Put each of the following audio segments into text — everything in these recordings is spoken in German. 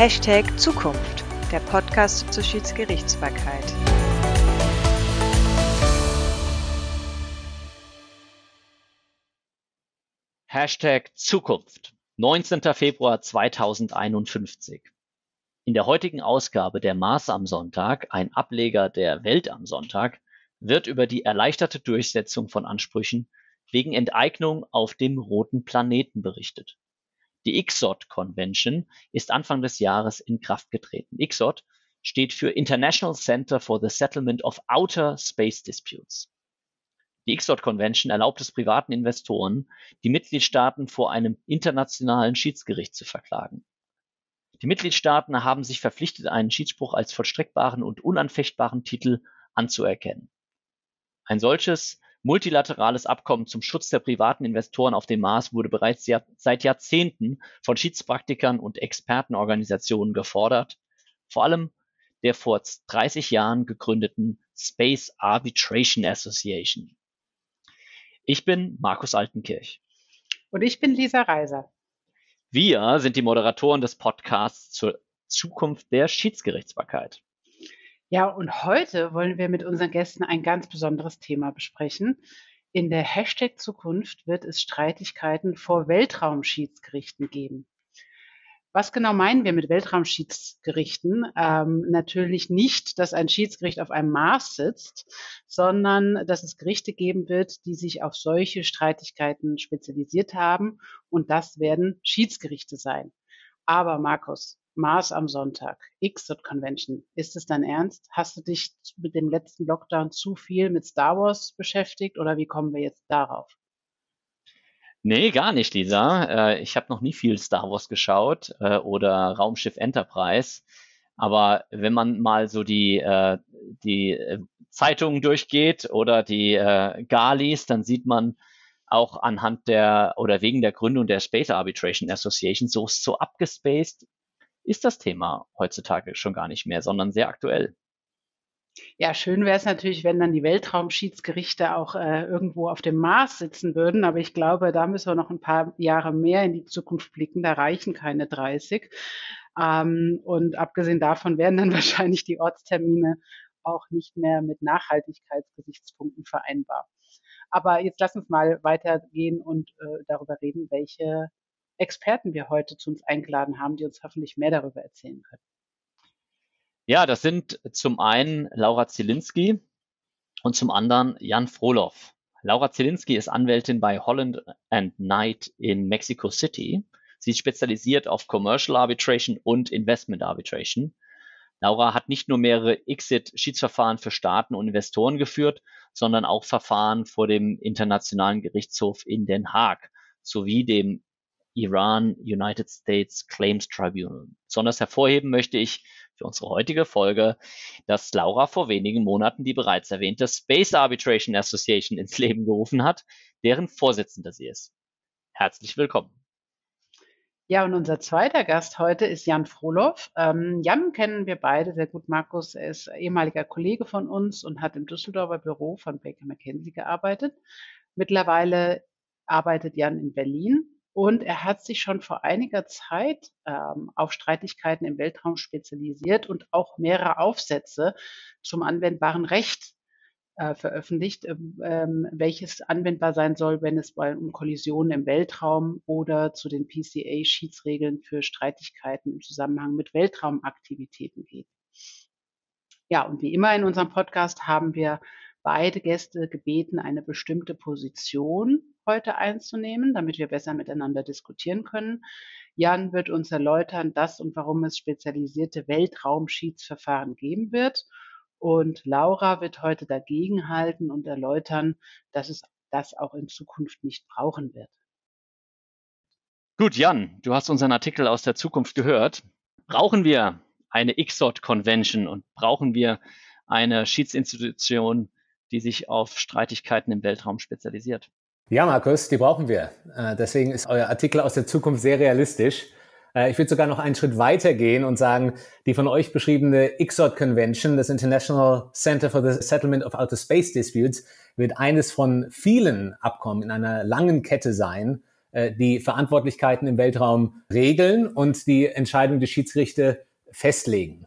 Hashtag Zukunft, der Podcast zur Schiedsgerichtsbarkeit. Hashtag Zukunft, 19. Februar 2051. In der heutigen Ausgabe der Mars am Sonntag, ein Ableger der Welt am Sonntag, wird über die erleichterte Durchsetzung von Ansprüchen wegen Enteignung auf dem roten Planeten berichtet. Die ICSOT Convention ist Anfang des Jahres in Kraft getreten. ICSOT steht für International Center for the Settlement of Outer Space Disputes. Die ICSOT Convention erlaubt es privaten Investoren, die Mitgliedstaaten vor einem internationalen Schiedsgericht zu verklagen. Die Mitgliedstaaten haben sich verpflichtet, einen Schiedsspruch als vollstreckbaren und unanfechtbaren Titel anzuerkennen. Ein solches multilaterales Abkommen zum Schutz der privaten Investoren auf dem Mars wurde bereits Jahr, seit Jahrzehnten von Schiedspraktikern und Expertenorganisationen gefordert, vor allem der vor 30 Jahren gegründeten Space Arbitration Association. Ich bin Markus Altenkirch. Und ich bin Lisa Reiser. Wir sind die Moderatoren des Podcasts zur Zukunft der Schiedsgerichtsbarkeit. Ja, und heute wollen wir mit unseren Gästen ein ganz besonderes Thema besprechen. In der Hashtag Zukunft wird es Streitigkeiten vor Weltraumschiedsgerichten geben. Was genau meinen wir mit Weltraumschiedsgerichten? Ähm, natürlich nicht, dass ein Schiedsgericht auf einem Mars sitzt, sondern dass es Gerichte geben wird, die sich auf solche Streitigkeiten spezialisiert haben. Und das werden Schiedsgerichte sein. Aber Markus, Mars am Sonntag, Xot Convention. Ist es dein Ernst? Hast du dich mit dem letzten Lockdown zu viel mit Star Wars beschäftigt oder wie kommen wir jetzt darauf? Nee, gar nicht, Lisa. Äh, ich habe noch nie viel Star Wars geschaut äh, oder Raumschiff Enterprise. Aber wenn man mal so die, äh, die Zeitungen durchgeht oder die Galis, dann sieht man auch anhand der oder wegen der Gründung der Space Arbitration Association so, so abgespaced ist das Thema heutzutage schon gar nicht mehr, sondern sehr aktuell. Ja, schön wäre es natürlich, wenn dann die Weltraumschiedsgerichte auch äh, irgendwo auf dem Mars sitzen würden. Aber ich glaube, da müssen wir noch ein paar Jahre mehr in die Zukunft blicken. Da reichen keine 30. Ähm, und abgesehen davon werden dann wahrscheinlich die Ortstermine auch nicht mehr mit Nachhaltigkeitsgesichtspunkten vereinbar. Aber jetzt lass uns mal weitergehen und äh, darüber reden, welche Experten wir heute zu uns eingeladen haben, die uns hoffentlich mehr darüber erzählen können. Ja, das sind zum einen Laura Zielinski und zum anderen Jan Frohloff. Laura Zielinski ist Anwältin bei Holland and Knight in Mexico City. Sie ist spezialisiert auf Commercial Arbitration und Investment Arbitration. Laura hat nicht nur mehrere Exit-Schiedsverfahren für Staaten und Investoren geführt, sondern auch Verfahren vor dem Internationalen Gerichtshof in Den Haag sowie dem Iran United States Claims Tribunal. Besonders hervorheben möchte ich für unsere heutige Folge, dass Laura vor wenigen Monaten die bereits erwähnte Space Arbitration Association ins Leben gerufen hat, deren Vorsitzender sie ist. Herzlich willkommen. Ja, und unser zweiter Gast heute ist Jan Frohloff. Ähm, Jan kennen wir beide sehr gut. Markus er ist ehemaliger Kollege von uns und hat im Düsseldorfer Büro von Baker McKenzie gearbeitet. Mittlerweile arbeitet Jan in Berlin und er hat sich schon vor einiger Zeit ähm, auf Streitigkeiten im Weltraum spezialisiert und auch mehrere Aufsätze zum anwendbaren Recht äh, veröffentlicht, ähm, ähm welches anwendbar sein soll, wenn es bei, um Kollisionen im Weltraum oder zu den PCA-Schiedsregeln für Streitigkeiten im Zusammenhang mit Weltraumaktivitäten geht. Ja, und wie immer in unserem Podcast haben wir beide Gäste gebeten, eine bestimmte Position heute einzunehmen, damit wir besser miteinander diskutieren können. Jan wird uns erläutern, dass und warum es spezialisierte Weltraumschiedsverfahren geben wird. Und Laura wird heute dagegenhalten und erläutern, dass es das auch in Zukunft nicht brauchen wird. Gut, Jan, du hast unseren Artikel aus der Zukunft gehört. Brauchen wir eine XOT Convention und brauchen wir eine Schiedsinstitution, die sich auf Streitigkeiten im Weltraum spezialisiert? Ja, Markus, die brauchen wir. Äh, deswegen ist euer Artikel aus der Zukunft sehr realistisch. Äh, ich würde sogar noch einen Schritt weiter gehen und sagen, die von euch beschriebene ICSOT Convention, das International Center for the Settlement of Outer Space Disputes, wird eines von vielen Abkommen in einer langen Kette sein, äh, die Verantwortlichkeiten im Weltraum regeln und die Entscheidung der Schiedsgerichte festlegen.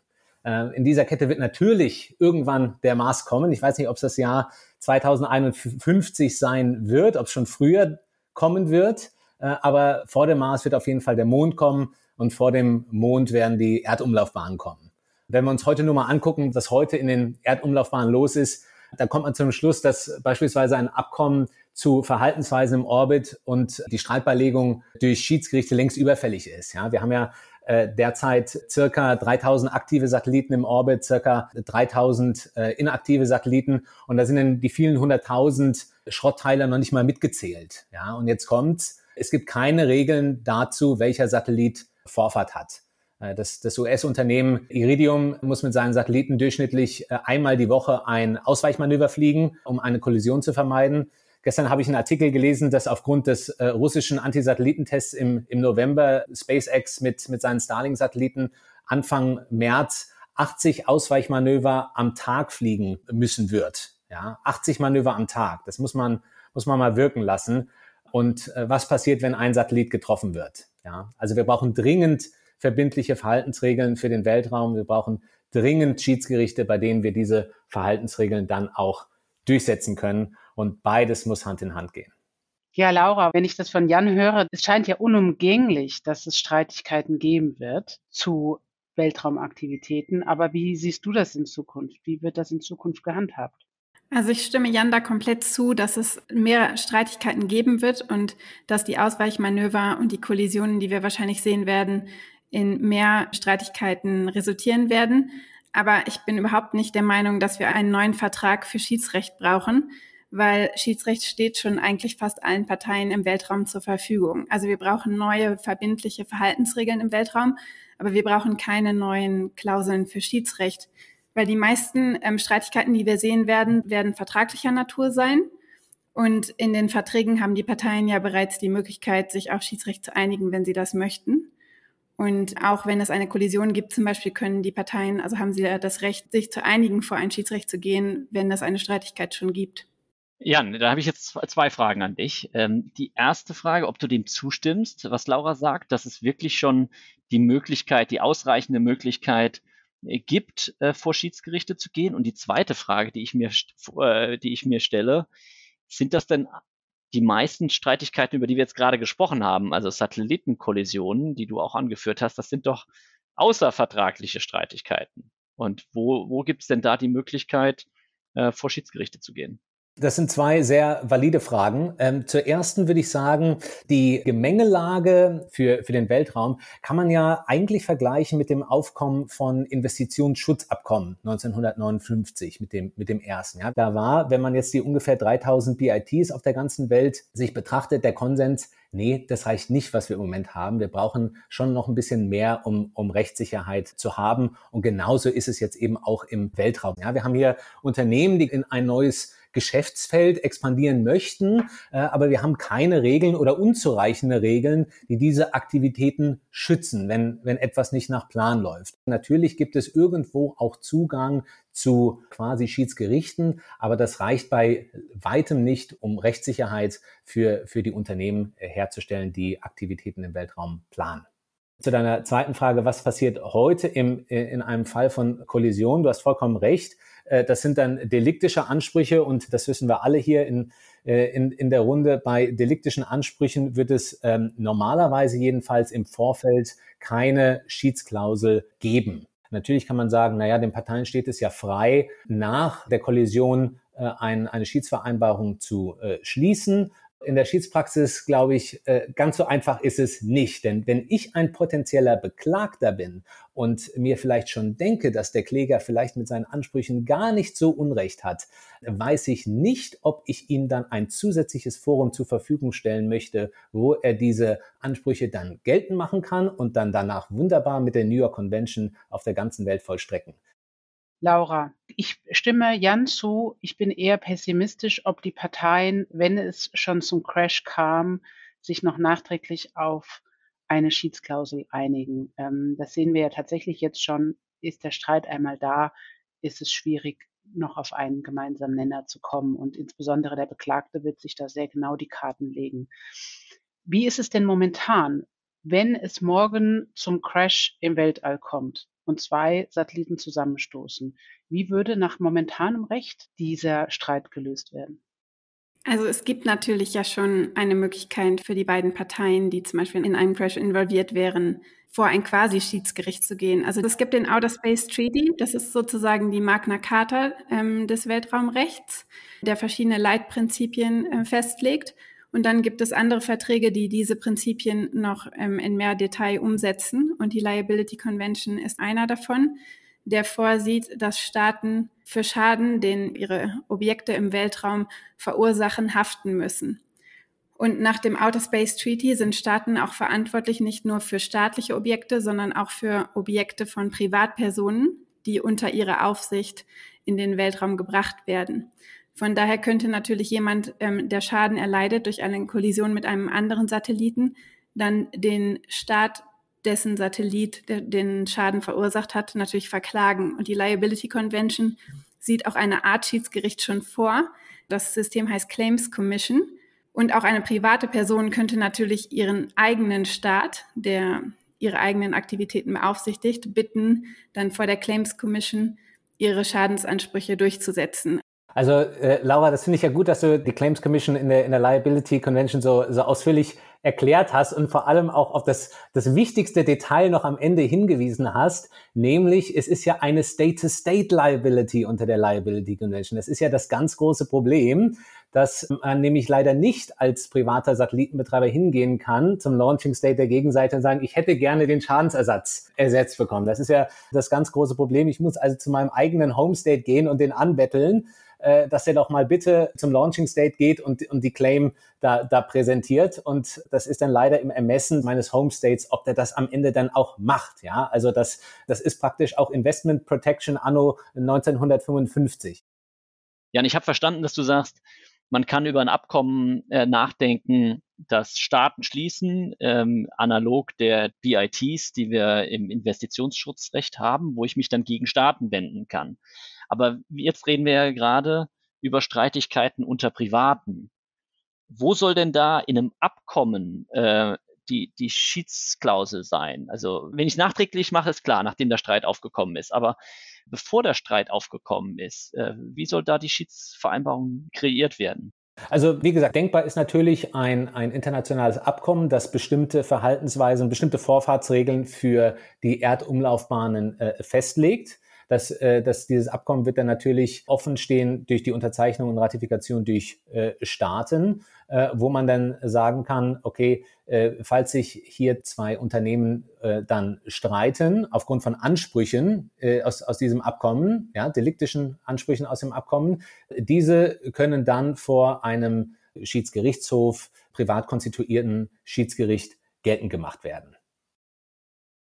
In dieser Kette wird natürlich irgendwann der Mars kommen. Ich weiß nicht, ob es das Jahr 2051 sein wird, ob es schon früher kommen wird. Äh, aber vor dem Mars wird auf jeden Fall der Mond kommen und vor dem Mond werden die Erdumlaufbahnen kommen. Wenn wir uns heute nur mal angucken, was heute in den Erdumlaufbahnen los ist, da kommt man zum Schluss, dass beispielsweise ein Abkommen zu Verhaltensweisen im Orbit und die Streitbeilegung durch Schiedsgerichte längst überfällig ist. Ja, wir haben ja derzeit circa 3000 aktive Satelliten im Orbit, circa 3000 äh, inaktive Satelliten und da sind dann die vielen hunderttausend Schrottteile noch nicht mal mitgezählt. Ja, und jetzt kommt's. Es gibt keine Regeln dazu, welcher Satellit Vorfahrt hat. Äh, das, das US-Unternehmen Iridium muss mit seinen Satelliten durchschnittlich äh, einmal die Woche ein Ausweichmanöver fliegen, um eine Kollision zu vermeiden. Gestern habe ich einen Artikel gelesen, dass aufgrund des äh, russischen Antisatellitentests im, im November SpaceX mit, mit seinen Starlink-Satelliten Anfang März 80 Ausweichmanöver am Tag fliegen müssen wird. Ja, 80 Manöver am Tag. Das muss man, muss man mal wirken lassen. Und äh, was passiert, wenn ein Satellit getroffen wird? Ja, also wir brauchen dringend verbindliche Verhaltensregeln für den Weltraum. Wir brauchen dringend Schiedsgerichte, bei denen wir diese Verhaltensregeln dann auch durchsetzen können. Und beides muss Hand in Hand gehen. Ja, Laura, wenn ich das von Jan höre, es scheint ja unumgänglich, dass es Streitigkeiten geben wird zu Weltraumaktivitäten. Aber wie siehst du das in Zukunft? Wie wird das in Zukunft gehandhabt? Also ich stimme Jan da komplett zu, dass es mehr Streitigkeiten geben wird und dass die Ausweichmanöver und die Kollisionen, die wir wahrscheinlich sehen werden, in mehr Streitigkeiten resultieren werden. Aber ich bin überhaupt nicht der Meinung, dass wir einen neuen Vertrag für Schiedsrecht brauchen, weil Schiedsrecht steht schon eigentlich fast allen Parteien im Weltraum zur Verfügung. Also wir brauchen neue verbindliche Verhaltensregeln im Weltraum, aber wir brauchen keine neuen Klauseln für Schiedsrecht, weil die meisten ähm, Streitigkeiten, die wir sehen werden, werden vertraglicher Natur sein. Und in den Verträgen haben die Parteien ja bereits die Möglichkeit, sich auf Schiedsrecht zu einigen, wenn sie das möchten. Und auch wenn es eine Kollision gibt, zum Beispiel können die Parteien, also haben sie das Recht, sich zu einigen, vor ein Schiedsrecht zu gehen, wenn es eine Streitigkeit schon gibt. Jan, da habe ich jetzt zwei Fragen an dich. Ähm, die erste Frage, ob du dem zustimmst, was Laura sagt, dass es wirklich schon die Möglichkeit, die ausreichende Möglichkeit äh, gibt, äh, vor Schiedsgerichte zu gehen. Und die zweite Frage, die ich mir, äh, die ich mir stelle, sind das denn die meisten Streitigkeiten, über die wir jetzt gerade gesprochen haben, also Satellitenkollisionen, die du auch angeführt hast, das sind doch außervertragliche Streitigkeiten. Und wo, wo gibt es denn da die Möglichkeit, äh, vor Schiedsgerichte zu gehen? Das sind zwei sehr valide Fragen. Ähm, zur ersten würde ich sagen, die Gemengelage für, für den Weltraum kann man ja eigentlich vergleichen mit dem Aufkommen von Investitionsschutzabkommen 1959, mit dem, mit dem ersten. Ja. Da war, wenn man jetzt die ungefähr 3000 BITs auf der ganzen Welt sich betrachtet, der Konsens, nee, das reicht nicht, was wir im Moment haben. Wir brauchen schon noch ein bisschen mehr, um, um Rechtssicherheit zu haben. Und genauso ist es jetzt eben auch im Weltraum. Ja, wir haben hier Unternehmen, die in ein neues Geschäftsfeld expandieren möchten, äh, aber wir haben keine Regeln oder unzureichende Regeln, die diese Aktivitäten schützen, wenn, wenn etwas nicht nach Plan läuft. Natürlich gibt es irgendwo auch Zugang zu quasi Schiedsgerichten, aber das reicht bei weitem nicht, um Rechtssicherheit für, für die Unternehmen herzustellen, die Aktivitäten im Weltraum planen. Zu deiner zweiten Frage, was passiert heute im, in einem Fall von Kollision? Du hast vollkommen recht. Äh, das sind dann deliktische Ansprüche und das wissen wir alle hier in, äh, in, in der Runde. Bei deliktischen Ansprüchen wird es ähm, normalerweise jedenfalls im Vorfeld keine Schiedsklausel geben. Natürlich kann man sagen, naja, den Parteien steht es ja frei, nach der Kollision äh, ein, eine Schiedsvereinbarung zu äh, schließen in der Schiedspraxis, glaube ich, äh, ganz so einfach ist es nicht. Denn wenn ich ein potenzieller Beklagter bin und mir vielleicht schon denke, dass der Kläger vielleicht mit seinen Ansprüchen gar nicht so Unrecht hat, weiß ich nicht, ob ich ihm dann ein zusätzliches Forum zur Verfügung stellen möchte, wo er diese Ansprüche dann geltend machen kann und dann danach wunderbar mit der New York Convention auf der ganzen Welt vollstrecken. Laura, ich stimme Jan zu. Ich bin eher pessimistisch, ob die Parteien, wenn es schon zum Crash kam, sich noch nachträglich auf eine Schiedsklausel einigen. Ähm, das sehen wir ja tatsächlich jetzt schon. Ist der Streit einmal da, ist es schwierig, noch auf einen gemeinsamen Nenner zu kommen. Und insbesondere der Beklagte wird sich da sehr genau die Karten legen. Wie ist es denn momentan, wenn es morgen zum Crash im Weltall kommt und zwei Satelliten zusammenstoßen? Wie würde nach momentanem Recht dieser Streit gelöst werden? Also es gibt natürlich ja schon eine Möglichkeit für die beiden Parteien, die zum Beispiel in einem Crash involviert wären, vor ein Quasi-Schiedsgericht zu gehen. Also es gibt den Outer Space Treaty, das ist sozusagen die Magna Carta ähm, des Weltraumrechts, der verschiedene Leitprinzipien äh, festlegt. Und dann gibt es andere Verträge, die diese Prinzipien noch ähm, in mehr Detail umsetzen. Und die Liability Convention ist einer davon der vorsieht, dass Staaten für Schaden, den ihre Objekte im Weltraum verursachen, haften müssen. Und nach dem Outer Space Treaty sind Staaten auch verantwortlich nicht nur für staatliche Objekte, sondern auch für Objekte von Privatpersonen, die unter ihrer Aufsicht in den Weltraum gebracht werden. Von daher könnte natürlich jemand, ähm, der Schaden erleidet durch eine Kollision mit einem anderen Satelliten, dann den Staat dessen Satellit der, den Schaden verursacht hat, natürlich verklagen. Und die Liability Convention sieht auch eine Art Schiedsgericht schon vor. Das System heißt Claims Commission. Und auch eine private Person könnte natürlich ihren eigenen Staat, der ihre eigenen Aktivitäten beaufsichtigt, bitten, dann vor der Claims Commission ihre Schadensansprüche durchzusetzen. Also äh, Laura, das finde ich ja gut, dass du die Claims Commission in der, in der Liability Convention so, so ausführlich erklärt hast und vor allem auch auf das, das wichtigste Detail noch am Ende hingewiesen hast, nämlich es ist ja eine State-to-State-Liability unter der Liability Convention. Das ist ja das ganz große Problem, dass man nämlich leider nicht als privater Satellitenbetreiber hingehen kann zum Launching State der Gegenseite und sagen, ich hätte gerne den Schadensersatz ersetzt bekommen. Das ist ja das ganz große Problem. Ich muss also zu meinem eigenen Home State gehen und den anbetteln äh, dass er doch mal bitte zum Launching State geht und, und die Claim da, da präsentiert. Und das ist dann leider im Ermessen meines Home States, ob der das am Ende dann auch macht. Ja, also das, das ist praktisch auch Investment Protection anno 1955. Ja, und ich habe verstanden, dass du sagst, man kann über ein Abkommen äh, nachdenken, das Staaten schließen, ähm, analog der BITs, die wir im Investitionsschutzrecht haben, wo ich mich dann gegen Staaten wenden kann. Aber jetzt reden wir ja gerade über Streitigkeiten unter Privaten. Wo soll denn da in einem Abkommen äh, die, die Schiedsklausel sein? Also wenn ich nachträglich mache, ist klar, nachdem der Streit aufgekommen ist. Aber bevor der Streit aufgekommen ist, äh, wie soll da die Schiedsvereinbarung kreiert werden? Also wie gesagt, denkbar ist natürlich ein, ein internationales Abkommen, das bestimmte Verhaltensweisen, bestimmte Vorfahrtsregeln für die Erdumlaufbahnen äh, festlegt dass, äh, dass dieses Abkommen wird dann natürlich offen stehen durch die Unterzeichnung und Ratifikation durch äh, Staaten, äh, wo man dann sagen kann, okay, äh, falls sich hier zwei Unternehmen äh, dann streiten aufgrund von Ansprüchen äh, aus, aus diesem Abkommen, ja, deliktischen Ansprüchen aus dem Abkommen, diese können dann vor einem Schiedsgerichtshof, privat konstituierten Schiedsgericht geltend gemacht werden.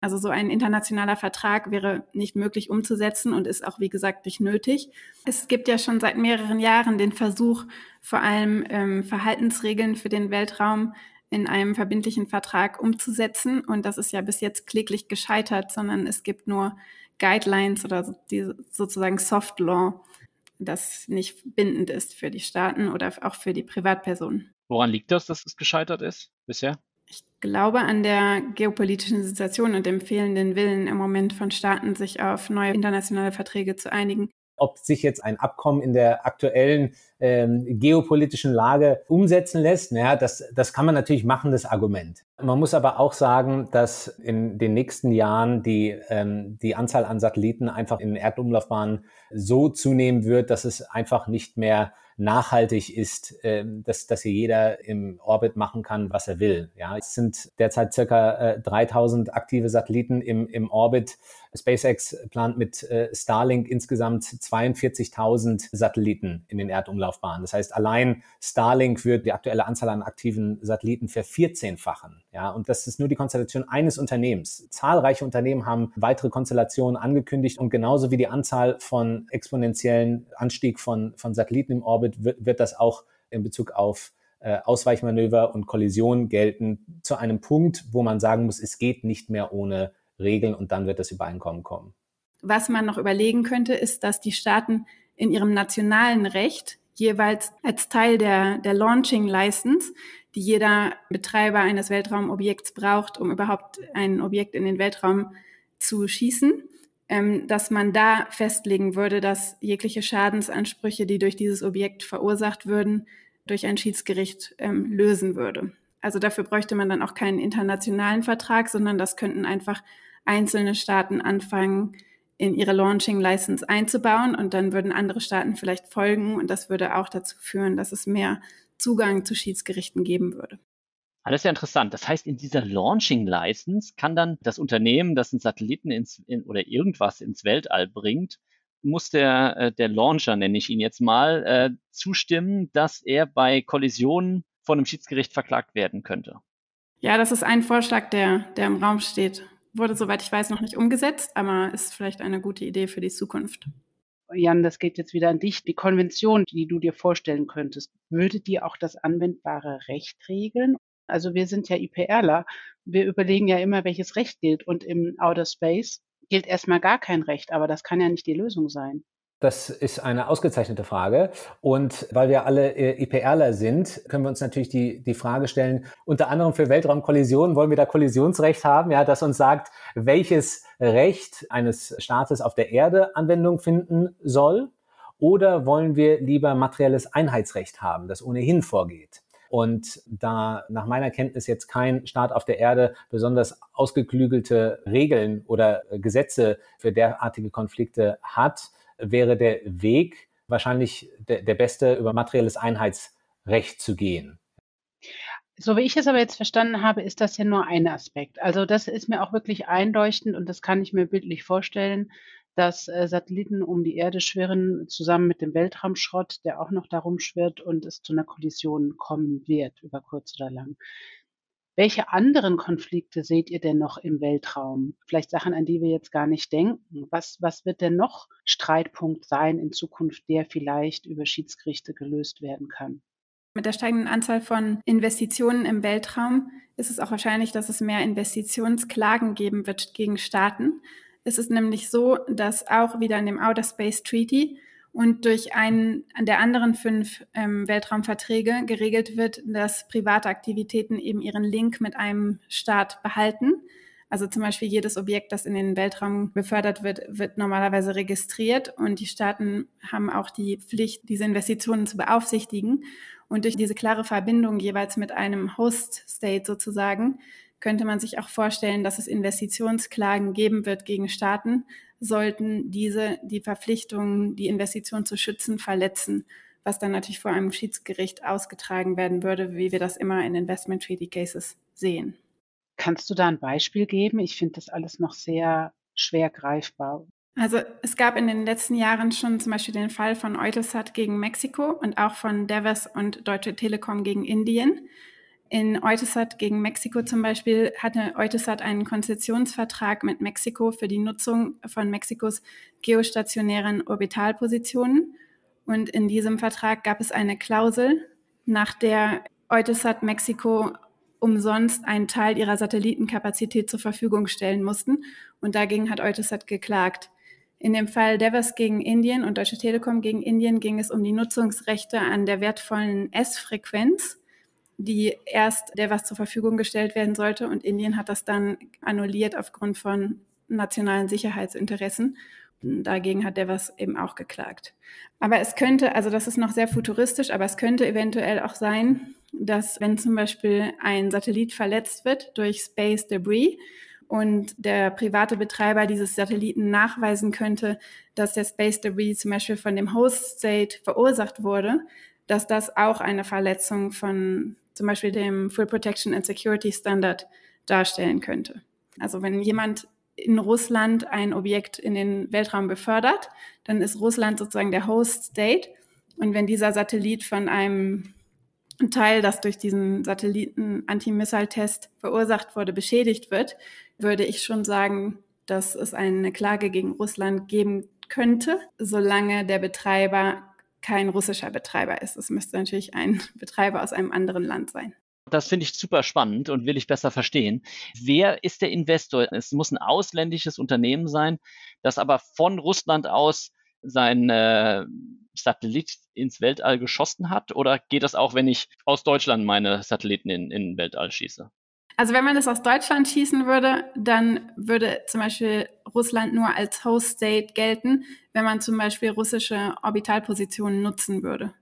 Also so ein internationaler Vertrag wäre nicht möglich umzusetzen und ist auch, wie gesagt, nicht nötig. Es gibt ja schon seit mehreren Jahren den Versuch, vor allem ähm, Verhaltensregeln für den Weltraum in einem verbindlichen Vertrag umzusetzen. Und das ist ja bis jetzt kläglich gescheitert, sondern es gibt nur Guidelines oder die, sozusagen Soft Law, das nicht bindend ist für die Staaten oder auch für die Privatpersonen. Woran liegt das, dass es gescheitert ist bisher? Ich glaube an der geopolitischen Situation und dem fehlenden Willen im Moment von Staaten, sich auf neue internationale Verträge zu einigen. Ob sich jetzt ein Abkommen in der aktuellen ähm, geopolitischen Lage umsetzen lässt, naja, das, das kann man natürlich machen, das Argument. Man muss aber auch sagen, dass in den nächsten Jahren die, ähm, die Anzahl an Satelliten einfach in Erdumlaufbahnen so zunehmen wird, dass es einfach nicht mehr nachhaltig ist, äh, dass, dass hier jeder im Orbit machen kann, was er will. Ja, es sind derzeit circa äh, 3000 aktive Satelliten im, im Orbit. SpaceX plant mit äh, Starlink insgesamt 42.000 Satelliten in den Erdumlaufbahnen. Das heißt, allein Starlink wird die aktuelle Anzahl an aktiven Satelliten vervierzehnfachen. Ja, und das ist nur die Konstellation eines Unternehmens. Zahlreiche Unternehmen haben weitere Konstellationen angekündigt und genauso wie die Anzahl von exponentiellen Anstieg von, von Satelliten im Orbit wird, wird das auch in Bezug auf äh, Ausweichmanöver und Kollisionen gelten zu einem Punkt, wo man sagen muss, es geht nicht mehr ohne Regeln und dann wird das Übereinkommen kommen. Was man noch überlegen könnte, ist, dass die Staaten in ihrem nationalen Recht jeweils als Teil der, der Launching License, die jeder Betreiber eines Weltraumobjekts braucht, um überhaupt ein Objekt in den Weltraum zu schießen, ähm, dass man da festlegen würde, dass jegliche Schadensansprüche, die durch dieses Objekt verursacht würden, durch ein Schiedsgericht ähm, lösen würde. Also dafür bräuchte man dann auch keinen internationalen Vertrag, sondern das könnten einfach einzelne Staaten anfangen, in ihre Launching License einzubauen und dann würden andere Staaten vielleicht folgen und das würde auch dazu führen, dass es mehr Zugang zu Schiedsgerichten geben würde. Alles ah, ja interessant. Das heißt, in dieser Launching License kann dann das Unternehmen, das einen Satelliten ins, in, oder irgendwas ins Weltall bringt, muss der, äh, der Launcher, nenne ich ihn jetzt mal, äh, zustimmen, dass er bei Kollisionen von einem Schiedsgericht verklagt werden könnte. Ja, das ist ein Vorschlag, der, der im Raum steht. Wurde, soweit ich weiß, noch nicht umgesetzt, aber ist vielleicht eine gute Idee für die Zukunft. Jan, das geht jetzt wieder an dich. Die Konvention, die du dir vorstellen könntest, würde die auch das anwendbare Recht regeln? Also wir sind ja IPRler. Wir überlegen ja immer, welches Recht gilt. Und im Outer Space gilt erstmal gar kein Recht, aber das kann ja nicht die Lösung sein. Das ist eine ausgezeichnete Frage. Und weil wir alle äh, IPRler sind, können wir uns natürlich die, die Frage stellen, unter anderem für Weltraumkollisionen wollen wir da Kollisionsrecht haben, ja, das uns sagt, welches Recht eines Staates auf der Erde Anwendung finden soll. Oder wollen wir lieber materielles Einheitsrecht haben, das ohnehin vorgeht? Und da nach meiner Kenntnis jetzt kein Staat auf der Erde besonders ausgeklügelte Regeln oder Gesetze für derartige Konflikte hat, wäre der Weg wahrscheinlich der, der beste, über materielles Einheitsrecht zu gehen. So wie ich es aber jetzt verstanden habe, ist das ja nur ein Aspekt. Also das ist mir auch wirklich einleuchtend und das kann ich mir bildlich vorstellen, dass äh, Satelliten um die Erde schwirren, zusammen mit dem Weltraumschrott, der auch noch darum schwirrt und es zu einer Kollision kommen wird, über kurz oder lang. Welche anderen Konflikte seht ihr denn noch im Weltraum? Vielleicht Sachen, an die wir jetzt gar nicht denken. Was, was wird denn noch Streitpunkt sein in Zukunft, der vielleicht über Schiedsgerichte gelöst werden kann? Mit der steigenden Anzahl von Investitionen im Weltraum ist es auch wahrscheinlich, dass es mehr Investitionsklagen geben wird gegen Staaten. Es ist nämlich so, dass auch wieder in dem Outer Space Treaty und durch einen der anderen fünf ähm, Weltraumverträge geregelt wird, dass private Aktivitäten eben ihren Link mit einem Staat behalten. Also zum Beispiel jedes Objekt, das in den Weltraum befördert wird, wird normalerweise registriert und die Staaten haben auch die Pflicht, diese Investitionen zu beaufsichtigen. Und durch diese klare Verbindung jeweils mit einem Host-State sozusagen könnte man sich auch vorstellen, dass es Investitionsklagen geben wird gegen Staaten, sollten diese die Verpflichtungen, die Investition zu schützen, verletzen, was dann natürlich vor einem Schiedsgericht ausgetragen werden würde, wie wir das immer in Investment Treaty Cases sehen. Kannst du da ein Beispiel geben? Ich finde das alles noch sehr schwer greifbar. Also es gab in den letzten Jahren schon zum Beispiel den Fall von Eutelsat gegen Mexiko und auch von Devers und Deutsche Telekom gegen Indien. In Eutelsat gegen Mexiko zum Beispiel hatte Eutelsat einen Konzessionsvertrag mit Mexiko für die Nutzung von Mexikos geostationären Orbitalpositionen. Und in diesem Vertrag gab es eine Klausel, nach der Eutelsat Mexiko umsonst einen Teil ihrer Satellitenkapazität zur Verfügung stellen mussten. Und dagegen hat Eutelsat geklagt. In dem Fall Devers gegen Indien und Deutsche Telekom gegen Indien ging es um die Nutzungsrechte an der wertvollen S-Frequenz die erst der was zur Verfügung gestellt werden sollte. Und Indien hat das dann annulliert aufgrund von nationalen Sicherheitsinteressen. Dagegen hat der was eben auch geklagt. Aber es könnte, also das ist noch sehr futuristisch, aber es könnte eventuell auch sein, dass wenn zum Beispiel ein Satellit verletzt wird durch Space Debris und der private Betreiber dieses Satelliten nachweisen könnte, dass der Space Debris zum Beispiel von dem Host State verursacht wurde, dass das auch eine Verletzung von zum Beispiel dem Full Protection and Security Standard darstellen könnte. Also wenn jemand in Russland ein Objekt in den Weltraum befördert, dann ist Russland sozusagen der Host State. Und wenn dieser Satellit von einem Teil, das durch diesen Satelliten-Anti-Missile-Test verursacht wurde, beschädigt wird, würde ich schon sagen, dass es eine Klage gegen Russland geben könnte, solange der Betreiber kein russischer Betreiber ist. Es müsste natürlich ein Betreiber aus einem anderen Land sein. Das finde ich super spannend und will ich besser verstehen. Wer ist der Investor? Es muss ein ausländisches Unternehmen sein, das aber von Russland aus sein, äh, Satellit ins Weltall geschossen hat? Oder geht das auch, wenn ich aus Deutschland meine Satelliten in, in Weltall schieße? Also wenn man das aus Deutschland schießen würde, dann würde zum Beispiel Russland nur als Host State gelten, wenn man zum Beispiel russische Orbitalpositionen nutzen würde.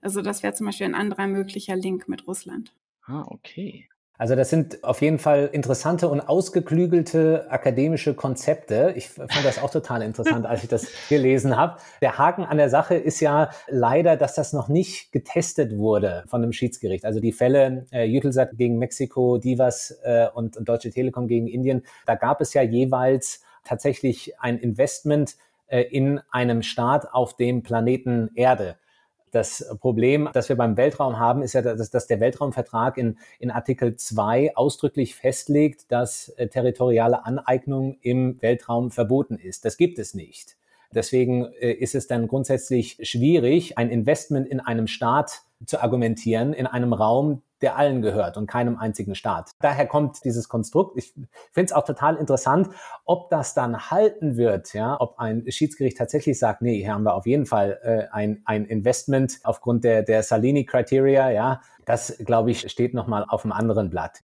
Also das wäre zum Beispiel ein anderer möglicher Link mit Russland. Ah, okay. Also das sind auf jeden Fall interessante und ausgeklügelte akademische Konzepte. Ich fand das auch total interessant, als ich das gelesen habe. Der Haken an der Sache ist ja leider, dass das noch nicht getestet wurde von einem Schiedsgericht. Also die Fälle äh, Eutelsat gegen Mexiko, Divas äh, und, und Deutsche Telekom gegen Indien, da gab es ja jeweils tatsächlich ein Investment äh, in einem Staat auf dem Planeten Erde. Das Problem, das wir beim Weltraum haben, ist ja, dass, dass der Weltraumvertrag in, in Artikel 2 ausdrücklich festlegt, dass äh, territoriale Aneignung im Weltraum verboten ist. Das gibt es nicht. Deswegen äh, ist es dann grundsätzlich schwierig, ein Investment in einem Staat zu argumentieren, in einem Raum, der allen gehört und keinem einzigen Staat. Daher kommt dieses Konstrukt. Ich finde es auch total interessant, ob das dann halten wird, ja, ob ein Schiedsgericht tatsächlich sagt, nee, hier haben wir auf jeden Fall äh, ein, ein Investment aufgrund der, der Salini-Criteria, ja. Das, glaube ich, steht nochmal auf einem anderen Blatt.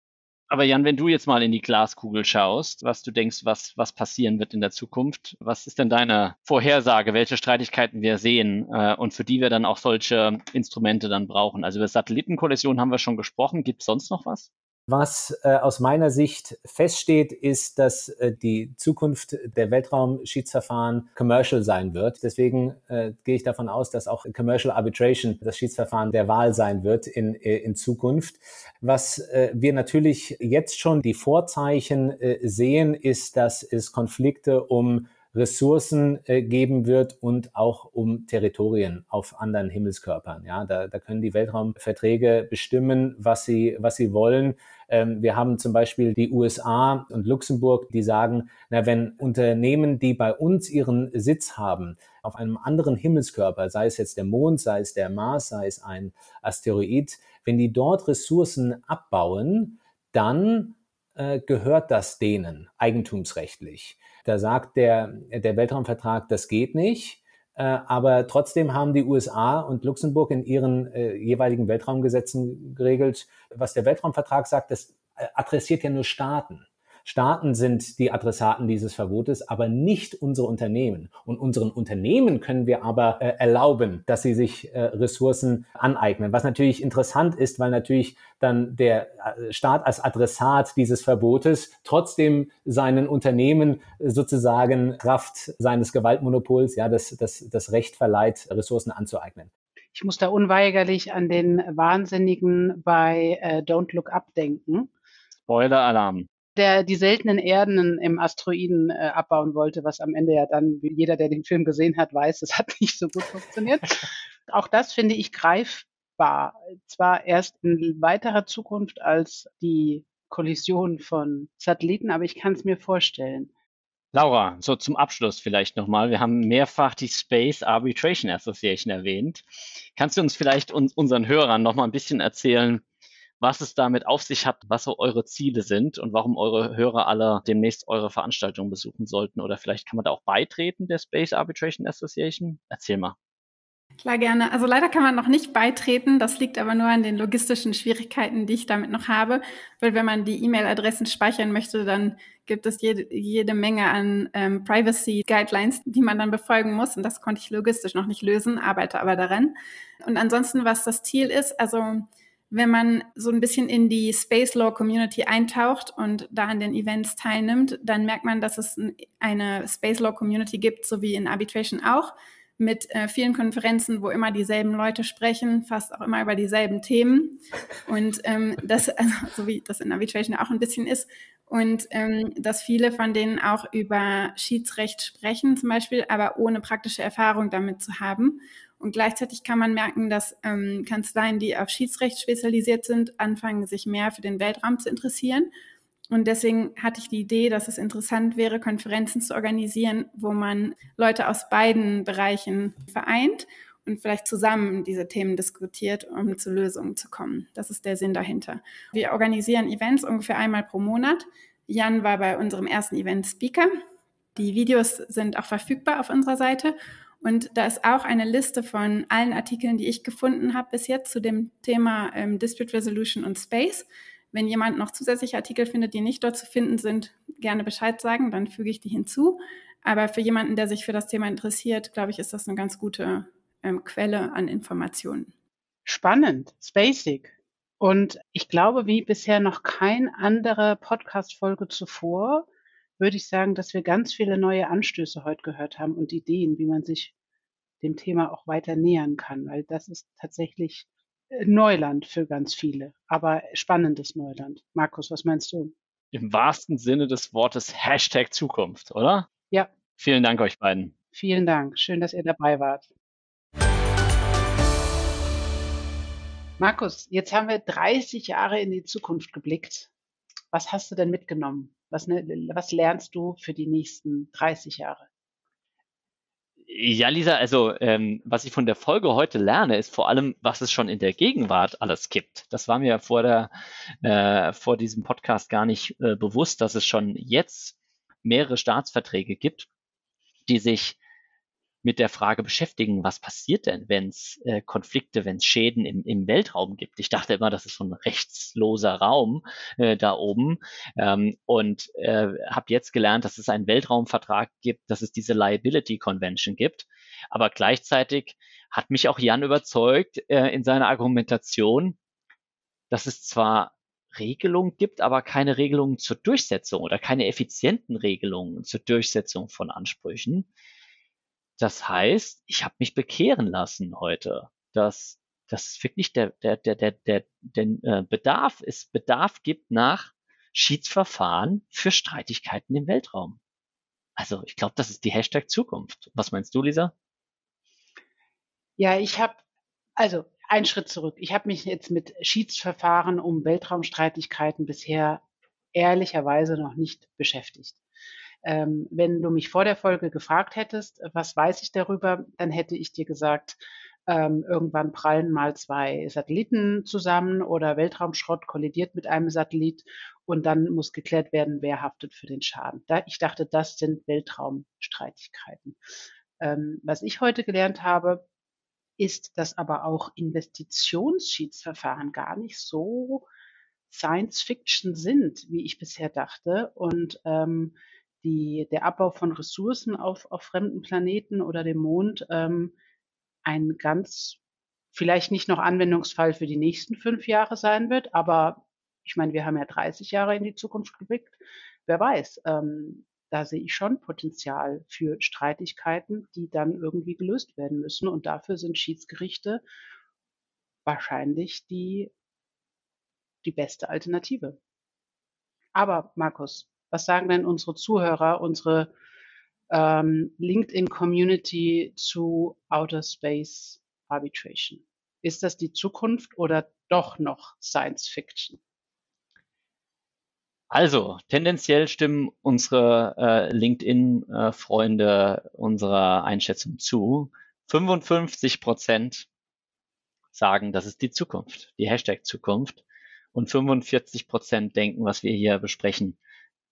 Aber Jan, wenn du jetzt mal in die Glaskugel schaust, was du denkst, was, was passieren wird in der Zukunft, was ist denn deine Vorhersage, welche Streitigkeiten wir sehen äh, und für die wir dann auch solche Instrumente dann brauchen? Also über Satellitenkollision haben wir schon gesprochen. Gibt es sonst noch was? Was äh, aus meiner Sicht feststeht, ist, dass äh, die Zukunft der Weltraumschiedsverfahren commercial sein wird. Deswegen äh, gehe ich davon aus, dass auch Commercial Arbitration das Schiedsverfahren der Wahl sein wird in, äh, in Zukunft. Was äh, wir natürlich jetzt schon die Vorzeichen äh, sehen, ist, dass es Konflikte um Ressourcen äh, geben wird und auch um Territorien auf anderen Himmelskörpern. Ja, da, da können die Weltraumverträge bestimmen, was sie, was sie wollen. Ähm, wir haben zum Beispiel die USA und Luxemburg, die sagen, na, wenn Unternehmen, die bei uns ihren Sitz haben, auf einem anderen Himmelskörper, sei es jetzt der Mond, sei es der Mars, sei es ein Asteroid, wenn die dort Ressourcen abbauen, dann äh, gehört das denen eigentumsrechtlich. Da sagt der, der Weltraumvertrag, das geht nicht. Äh, aber trotzdem haben die USA und Luxemburg in ihren äh, jeweiligen Weltraumgesetzen geregelt, was der Weltraumvertrag sagt, das äh, adressiert ja nur Staaten. Staaten sind die Adressaten dieses Verbotes, aber nicht unsere Unternehmen. Und unseren Unternehmen können wir aber äh, erlauben, dass sie sich äh, Ressourcen aneignen. Was natürlich interessant ist, weil natürlich dann der äh, Staat als Adressat dieses Verbotes trotzdem seinen Unternehmen sozusagen Kraft seines Gewaltmonopols, ja, das, das, das Recht verleiht, Ressourcen anzueignen. Ich muss da unweigerlich an den Wahnsinnigen bei äh, Don't Look Up denken. Spoiler-Alarm der die seltenen Erden im Asteroiden äh, abbauen wollte, was am Ende ja dann, jeder, der den Film gesehen hat, weiß, es hat nicht so gut funktioniert. Auch das finde ich greifbar. Zwar erst in weiterer Zukunft als die Kollision von Satelliten, aber ich kann es mir vorstellen. Laura, so zum Abschluss vielleicht nochmal. Wir haben mehrfach die Space Arbitration Association erwähnt. Kannst du uns vielleicht uns, unseren Hörern nochmal ein bisschen erzählen, was es damit auf sich hat, was so eure Ziele sind und warum eure Hörer alle demnächst eure Veranstaltung besuchen sollten. Oder vielleicht kann man da auch beitreten, der Space Arbitration Association. Erzähl mal. Klar, gerne. Also leider kann man noch nicht beitreten. Das liegt aber nur an den logistischen Schwierigkeiten, die ich damit noch habe. Weil wenn man die E-Mail-Adressen speichern möchte, dann gibt es jede, jede Menge an ähm, Privacy-Guidelines, die man dann befolgen muss. Und das konnte ich logistisch noch nicht lösen, arbeite aber daran. Und ansonsten, was das Ziel ist, also wenn man so ein bisschen in die Space Law Community eintaucht und da an den Events teilnimmt, dann merkt man, dass es eine Space Law Community gibt, so wie in Arbitration auch, mit äh, vielen Konferenzen, wo immer dieselben Leute sprechen, fast auch immer über dieselben Themen. Und ähm, das, also, so wie das in Arbitration auch ein bisschen ist. Und ähm, dass viele von denen auch über Schiedsrecht sprechen, zum Beispiel, aber ohne praktische Erfahrung damit zu haben. Und gleichzeitig kann man merken, dass ähm, Kanzleien, die auf Schiedsrecht spezialisiert sind, anfangen, sich mehr für den Weltraum zu interessieren. Und deswegen hatte ich die Idee, dass es interessant wäre, Konferenzen zu organisieren, wo man Leute aus beiden Bereichen vereint und vielleicht zusammen diese Themen diskutiert, um zu Lösungen zu kommen. Das ist der Sinn dahinter. Wir organisieren Events ungefähr einmal pro Monat. Jan war bei unserem ersten Event Speaker. Die Videos sind auch verfügbar auf unserer Seite Und da ist auch eine Liste von allen Artikeln, die ich gefunden habe bis jetzt zu dem Thema ähm, Dispute Resolution und Space. Wenn jemand noch zusätzliche Artikel findet, die nicht dort zu finden sind, gerne Bescheid sagen, dann füge ich die hinzu. Aber für jemanden, der sich für das Thema interessiert, glaube ich, ist das eine ganz gute ähm, Quelle an Informationen. Spannend, spacig. Und ich glaube, wie bisher noch keine andere Podcast-Folge zuvor, würde ich sagen, dass wir ganz viele neue Anstöße heute gehört haben und Ideen, wie man sich dem Thema auch weiter nähern kann, weil das ist tatsächlich äh, Neuland für ganz viele, aber spannendes Neuland. Markus, was meinst du? Im wahrsten Sinne des Wortes Hashtag Zukunft, oder? Ja. Vielen Dank euch beiden. Vielen Dank. Schön, dass ihr dabei wart. Markus, jetzt haben wir 30 Jahre in die Zukunft geblickt. Was hast du denn mitgenommen? Was, ne, was lernst du für die nächsten 30 Jahre? Ja, Lisa, also ähm, was ich von der Folge heute lerne, ist vor allem, was es schon in der Gegenwart alles gibt. Das war mir vor der äh, vor diesem Podcast gar nicht äh, bewusst, dass es schon jetzt mehrere Staatsverträge gibt, die sich mit der Frage beschäftigen, was passiert denn, wenn es äh, Konflikte, wenn es Schäden im, im Weltraum gibt. Ich dachte immer, das ist so ein rechtsloser Raum äh, da oben ähm, und äh, habe jetzt gelernt, dass es einen Weltraumvertrag gibt, dass es diese Liability Convention gibt. Aber gleichzeitig hat mich auch Jan überzeugt äh, in seiner Argumentation, dass es zwar Regelungen gibt, aber keine Regelungen zur Durchsetzung oder keine effizienten Regelungen zur Durchsetzung von Ansprüchen. Das heißt, ich habe mich bekehren lassen heute, dass das wirklich der, der, der, der, der, der äh, Bedarf ist, Bedarf gibt nach Schiedsverfahren für Streitigkeiten im Weltraum. Also ich glaube, das ist die Hashtag Zukunft. Was meinst du, Lisa? Ja, ich habe, also ein Schritt zurück. Ich habe mich jetzt mit Schiedsverfahren um Weltraumstreitigkeiten bisher ehrlicherweise noch nicht beschäftigt. Ähm, wenn du mich vor der Folge gefragt hättest, was weiß ich darüber, dann hätte ich dir gesagt, ähm, irgendwann prallen mal zwei Satelliten zusammen oder Weltraumschrott kollidiert mit einem Satellit und dann muss geklärt werden, wer haftet für den Schaden. Da, ich dachte, das sind Weltraumstreitigkeiten. Ähm, was ich heute gelernt habe, ist, dass aber auch Investitionsschiedsverfahren gar nicht so Science Fiction sind, wie ich bisher dachte. Und ähm, die, der Abbau von Ressourcen auf, auf fremden Planeten oder dem Mond ähm, ein ganz, vielleicht nicht noch Anwendungsfall für die nächsten fünf Jahre sein wird, aber ich meine, wir haben ja 30 Jahre in die Zukunft geblickt. Wer weiß, ähm, da sehe ich schon Potenzial für Streitigkeiten, die dann irgendwie gelöst werden müssen. Und dafür sind Schiedsgerichte wahrscheinlich die, die beste Alternative. Aber Markus, was sagen denn unsere Zuhörer, unsere ähm, LinkedIn-Community zu Outer Space Arbitration? Ist das die Zukunft oder doch noch Science Fiction? Also, tendenziell stimmen unsere äh, LinkedIn-Freunde äh, unserer Einschätzung zu. 55 Prozent sagen, das ist die Zukunft, die Hashtag Zukunft. Und 45 Prozent denken, was wir hier besprechen,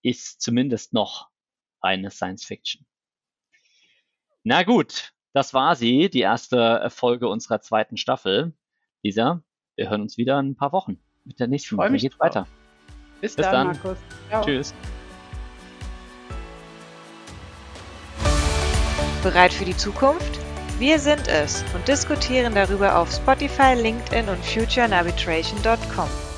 ist zumindest noch eine Science Fiction. Na gut, das war sie, die erste Folge unserer zweiten Staffel. Lisa, wir hören uns wieder in ein paar Wochen mit der nächsten Folge. Geht weiter. Bis, Bis dann, dann, Markus. Ciao. Tschüss. Bereit für die Zukunft? Wir sind es und diskutieren darüber auf Spotify, LinkedIn und futureandarbitration.com.